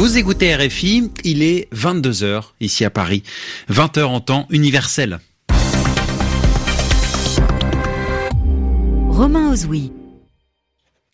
Vous écoutez RFI, il est 22h ici à Paris, 20h en temps universel. Romain Ozoui.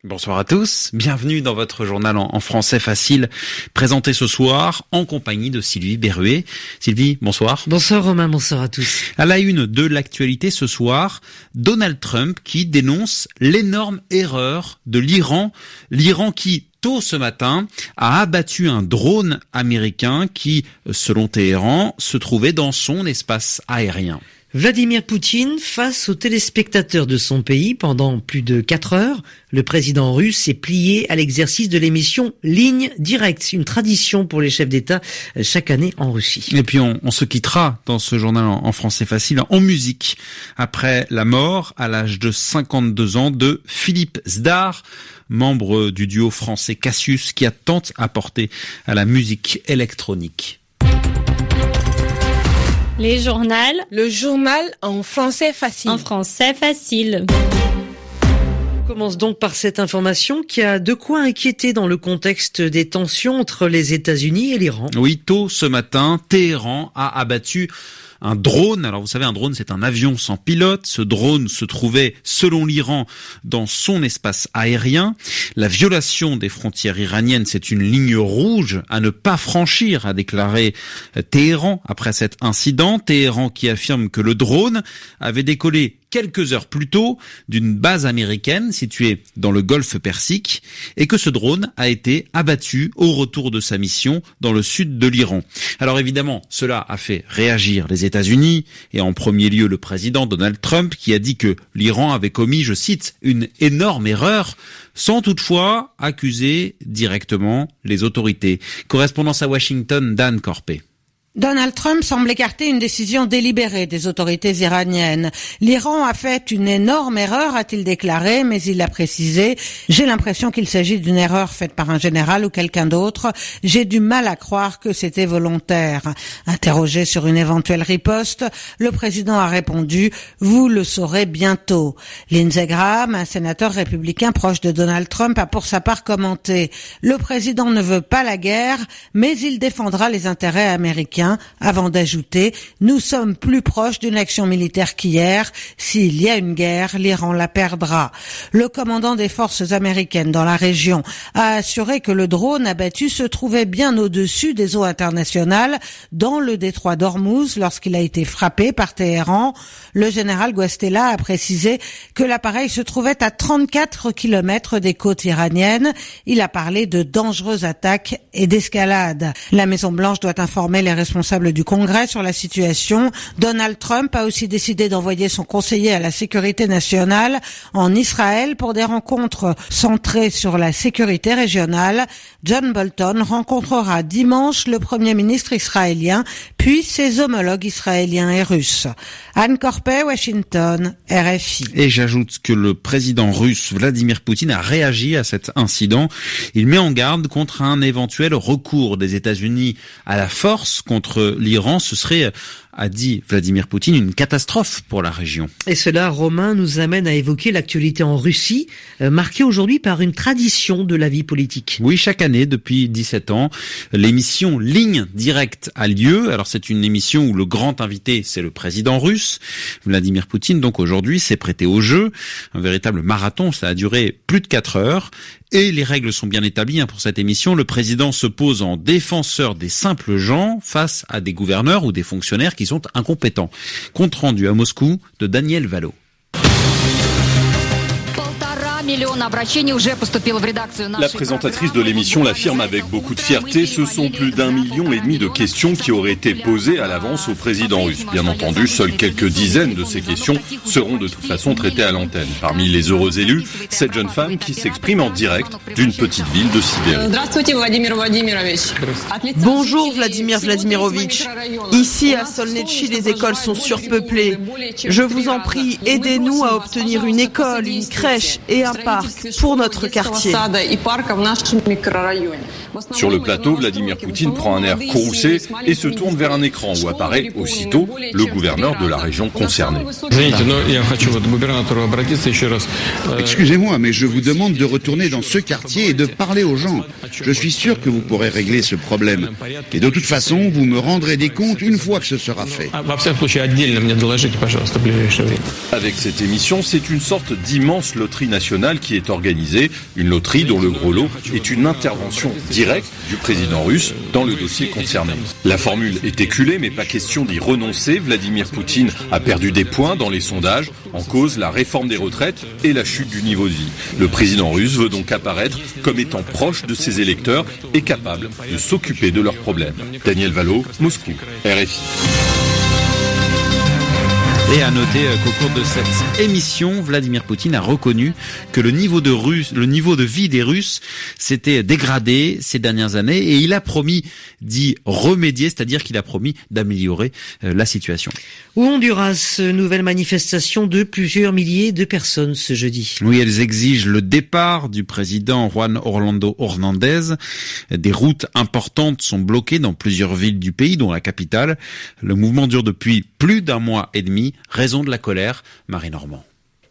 Bonsoir à tous, bienvenue dans votre journal en, français facile, présenté ce soir en compagnie de Sylvie Berruet. Sylvie, bonsoir. Bonsoir Romain, bonsoir à tous. À la une de l'actualité ce soir, Donald Trump qui dénonce l'énorme erreur de l'Iran, l'Iran qui ce matin a abattu un drone américain qui, selon Téhéran, se trouvait dans son espace aérien. Vladimir Poutine face aux téléspectateurs de son pays pendant plus de 4 heures. Le président russe s'est plié à l'exercice de l'émission Ligne Directe, une tradition pour les chefs d'État euh, chaque année en Russie. Et puis on, se quittera dans ce journal en, français facile en musique après la mort à l'âge de 52 ans de Philippe Zdar, membre du duo français Cassius qui a tant apporté à la musique électronique. Les journaux. Le journal en français facile. En français facile. On commence donc par cette information qui a de quoi inquiéter dans le contexte des tensions entre les États-Unis et l'Iran. Oui, tôt ce matin, Téhéran a abattu un drone. Alors vous savez, un drone, c'est un avion sans pilote. Ce drone se trouvait, selon l'Iran, dans son espace aérien. La violation des frontières iraniennes, c'est une ligne rouge à ne pas franchir, a déclaré Téhéran après cet incident. Téhéran qui affirme que le drone avait décollé quelques heures plus tôt d'une base américaine située dans le golfe Persique et que ce drone a été abattu au retour de sa mission dans le sud de l'Iran. Alors évidemment, cela a fait réagir les États-Unis et en premier lieu le président Donald Trump qui a dit que l'Iran avait commis, je cite, une énorme erreur sans toutefois accuser directement les autorités. Correspondance à Washington, Dan Corpé. Donald Trump semble écarter une décision délibérée des autorités iraniennes. L'Iran a fait une énorme erreur, a-t-il déclaré, mais il a précisé J'ai l'impression qu'il s'agit d'une erreur faite par un général ou quelqu'un d'autre. J'ai du mal à croire que c'était volontaire. Interrogé sur une éventuelle riposte, le président a répondu Vous le saurez bientôt. Lindsey Graham, un sénateur républicain proche de Donald Trump, a pour sa part commenté Le président ne veut pas la guerre, mais il défendra les intérêts américains avant d'ajouter Nous sommes plus proches d'une action militaire qu'hier. S'il y a une guerre, l'Iran la perdra. Le commandant des forces américaines dans la région a assuré que le drone abattu se trouvait bien au-dessus des eaux internationales dans le détroit d'Ormuz lorsqu'il a été frappé par Téhéran. Le général Guastella a précisé que l'appareil se trouvait à 34 kilomètres des côtes iraniennes. Il a parlé de dangereuses attaques et d'escalade. La Maison Blanche doit informer les responsables responsable du Congrès sur la situation. Donald Trump a aussi décidé d'envoyer son conseiller à la sécurité nationale en Israël pour des rencontres centrées sur la sécurité régionale. John Bolton rencontrera dimanche le Premier ministre israélien, puis ses homologues israéliens et russes. Anne Corpet, Washington, RFI. Et j'ajoute que le président russe Vladimir Poutine a réagi à cet incident. Il met en garde contre un éventuel recours des États-Unis à la force contre l'Iran, ce serait a dit Vladimir Poutine, une catastrophe pour la région. Et cela, Romain, nous amène à évoquer l'actualité en Russie, euh, marquée aujourd'hui par une tradition de la vie politique. Oui, chaque année, depuis 17 ans, l'émission Ligne Directe a lieu. Alors c'est une émission où le grand invité, c'est le président russe, Vladimir Poutine. Donc aujourd'hui, s'est prêté au jeu. Un véritable marathon, ça a duré plus de 4 heures. Et les règles sont bien établies hein, pour cette émission. Le président se pose en défenseur des simples gens face à des gouverneurs ou des fonctionnaires qui sont incompétents. Compte rendu à Moscou de Daniel Valo. La présentatrice de l'émission l'affirme avec beaucoup de fierté, ce sont plus d'un million et demi de questions qui auraient été posées à l'avance au président. russe. Bien entendu, seules quelques dizaines de ces questions seront de toute façon traitées à l'antenne. Parmi les heureux élus, cette jeune femme qui s'exprime en direct d'une petite ville de Sibérie. Bonjour Vladimir Vladimirovitch. Ici à Solnetchi, les écoles sont surpeuplées. Je vous en prie, aidez-nous à obtenir une école, une crèche. et un parc pour notre quartier. Sur le plateau, Vladimir Poutine prend un air courroucé et se tourne vers un écran où apparaît aussitôt le gouverneur de la région concernée. Excusez-moi, mais je vous demande de retourner dans ce quartier et de parler aux gens. Je suis sûr que vous pourrez régler ce problème. Et de toute façon, vous me rendrez des comptes une fois que ce sera fait. Avec cette émission, c'est une sorte d'immense loterie nationale qui est organisée, une loterie dont le gros lot est une intervention directe du président russe dans le dossier concerné. La formule est éculée, mais pas question d'y renoncer. Vladimir Poutine a perdu des points dans les sondages, en cause la réforme des retraites et la chute du niveau de vie. Le président russe veut donc apparaître comme étant proche de ses électeurs et capable de s'occuper de leurs problèmes. Daniel Valo, Moscou, RFI. Et à noter euh, qu'au cours de cette émission, Vladimir Poutine a reconnu que le niveau de Russe, le niveau de vie des Russes s'était dégradé ces dernières années et il a promis d'y remédier, c'est-à-dire qu'il a promis d'améliorer euh, la situation. Au Honduras, nouvelle manifestation de plusieurs milliers de personnes ce jeudi. Oui, elles exigent le départ du président Juan Orlando Hernandez. Des routes importantes sont bloquées dans plusieurs villes du pays, dont la capitale. Le mouvement dure depuis plus d'un mois et demi raison de la colère, Marie Normand.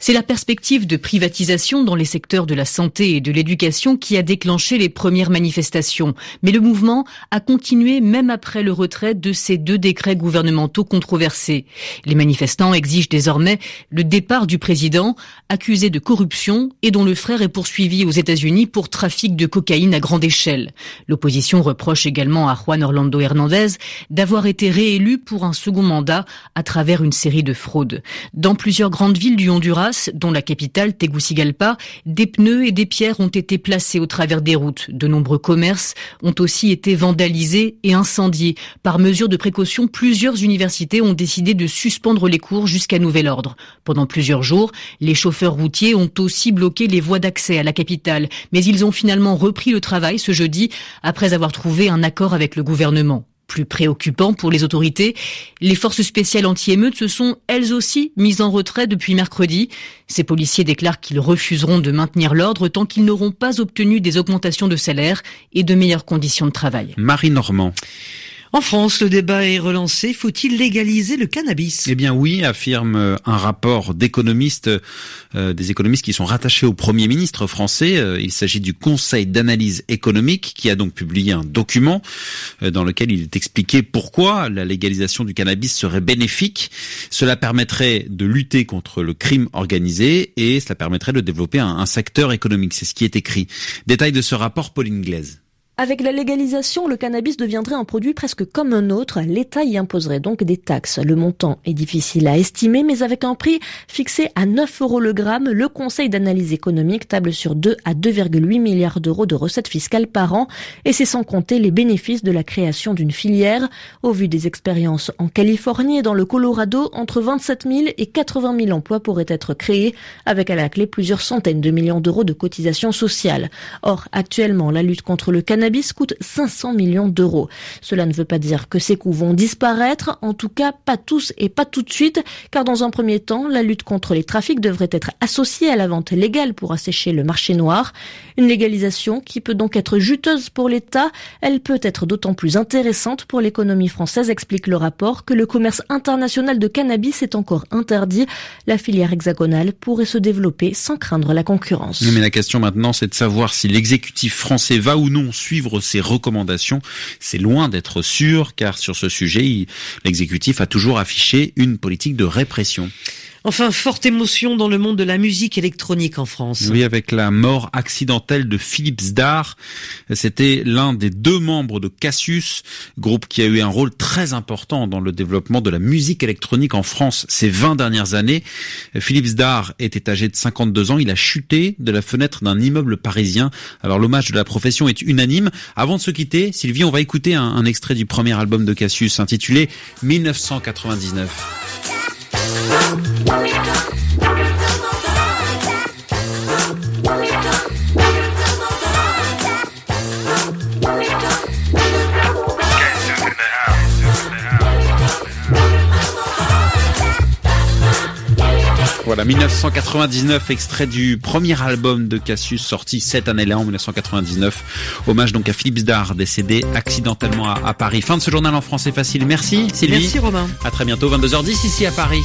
C'est la perspective de privatisation dans les secteurs de la santé et de l'éducation qui a déclenché les premières manifestations. Mais le mouvement a continué même après le retrait de ces deux décrets gouvernementaux controversés. Les manifestants exigent désormais le départ du président, accusé de corruption et dont le frère est poursuivi aux États-Unis pour trafic de cocaïne à grande échelle. L'opposition reproche également à Juan Orlando Hernandez d'avoir été réélu pour un second mandat à travers une série de fraudes. Dans plusieurs grandes villes du Honduras, dont la capitale Tegucigalpa, des pneus et des pierres ont été placés au travers des routes. De nombreux commerces ont aussi été vandalisés et incendiés. Par mesure de précaution, plusieurs universités ont décidé de suspendre les cours jusqu'à nouvel ordre. Pendant plusieurs jours, les chauffeurs routiers ont aussi bloqué les voies d'accès à la capitale, mais ils ont finalement repris le travail ce jeudi après avoir trouvé un accord avec le gouvernement. Plus préoccupant pour les autorités, les forces spéciales anti-émeutes se sont elles aussi mises en retrait depuis mercredi. Ces policiers déclarent qu'ils refuseront de maintenir l'ordre tant qu'ils n'auront pas obtenu des augmentations de salaire et de meilleures conditions de travail. Marie Normand. En France, le débat est relancé. Faut-il légaliser le cannabis? Eh bien oui, affirme euh, un rapport d'économistes, euh, des économistes qui sont rattachés au Premier ministre français. Euh, il s'agit du Conseil d'analyse économique qui a donc publié un document dans lequel il est expliqué pourquoi la légalisation du cannabis serait bénéfique. Cela permettrait de lutter contre le crime organisé et cela permettrait de développer un, un secteur économique. C'est ce qui est écrit. Détail de ce rapport, Pauline Glaise. Avec la légalisation, le cannabis deviendrait un produit presque comme un autre. L'État y imposerait donc des taxes. Le montant est difficile à estimer, mais avec un prix fixé à 9 euros le gramme, le Conseil d'analyse économique table sur 2 à 2,8 milliards d'euros de recettes fiscales par an. Et c'est sans compter les bénéfices de la création d'une filière. Au vu des expériences en Californie et dans le Colorado, entre 27 000 et 80 000 emplois pourraient être créés, avec à la clé plusieurs centaines de millions d'euros de cotisations sociales. Or, actuellement, la lutte contre le cannabis cannabis coûte 500 millions d'euros. Cela ne veut pas dire que ces coûts vont disparaître, en tout cas pas tous et pas tout de suite, car dans un premier temps, la lutte contre les trafics devrait être associée à la vente légale pour assécher le marché noir. Une légalisation qui peut donc être juteuse pour l'État, elle peut être d'autant plus intéressante pour l'économie française, explique le rapport, que le commerce international de cannabis est encore interdit. La filière hexagonale pourrait se développer sans craindre la concurrence. Mais la question maintenant, c'est de savoir si l'exécutif français va ou non suivre suivre ces recommandations. C'est loin d'être sûr, car sur ce sujet, l'exécutif a toujours affiché une politique de répression. Enfin, forte émotion dans le monde de la musique électronique en France. Oui, avec la mort accidentelle de Philippe Zdar. C'était l'un des deux membres de Cassius, groupe qui a eu un rôle très important dans le développement de la musique électronique en France ces 20 dernières années. Philippe Zdar était âgé de 52 ans. Il a chuté de la fenêtre d'un immeuble parisien. Alors l'hommage de la profession est unanime. Avant de se quitter, Sylvie, on va écouter un, un extrait du premier album de Cassius intitulé 1999. Voilà, 1999, extrait du premier album de Cassius sorti cette année-là, en 1999. Hommage donc à Philippe Zdar, décédé accidentellement à, Paris. Fin de ce journal en français facile. Merci Sylvie. Merci Romain. À très bientôt, 22h10 ici à Paris.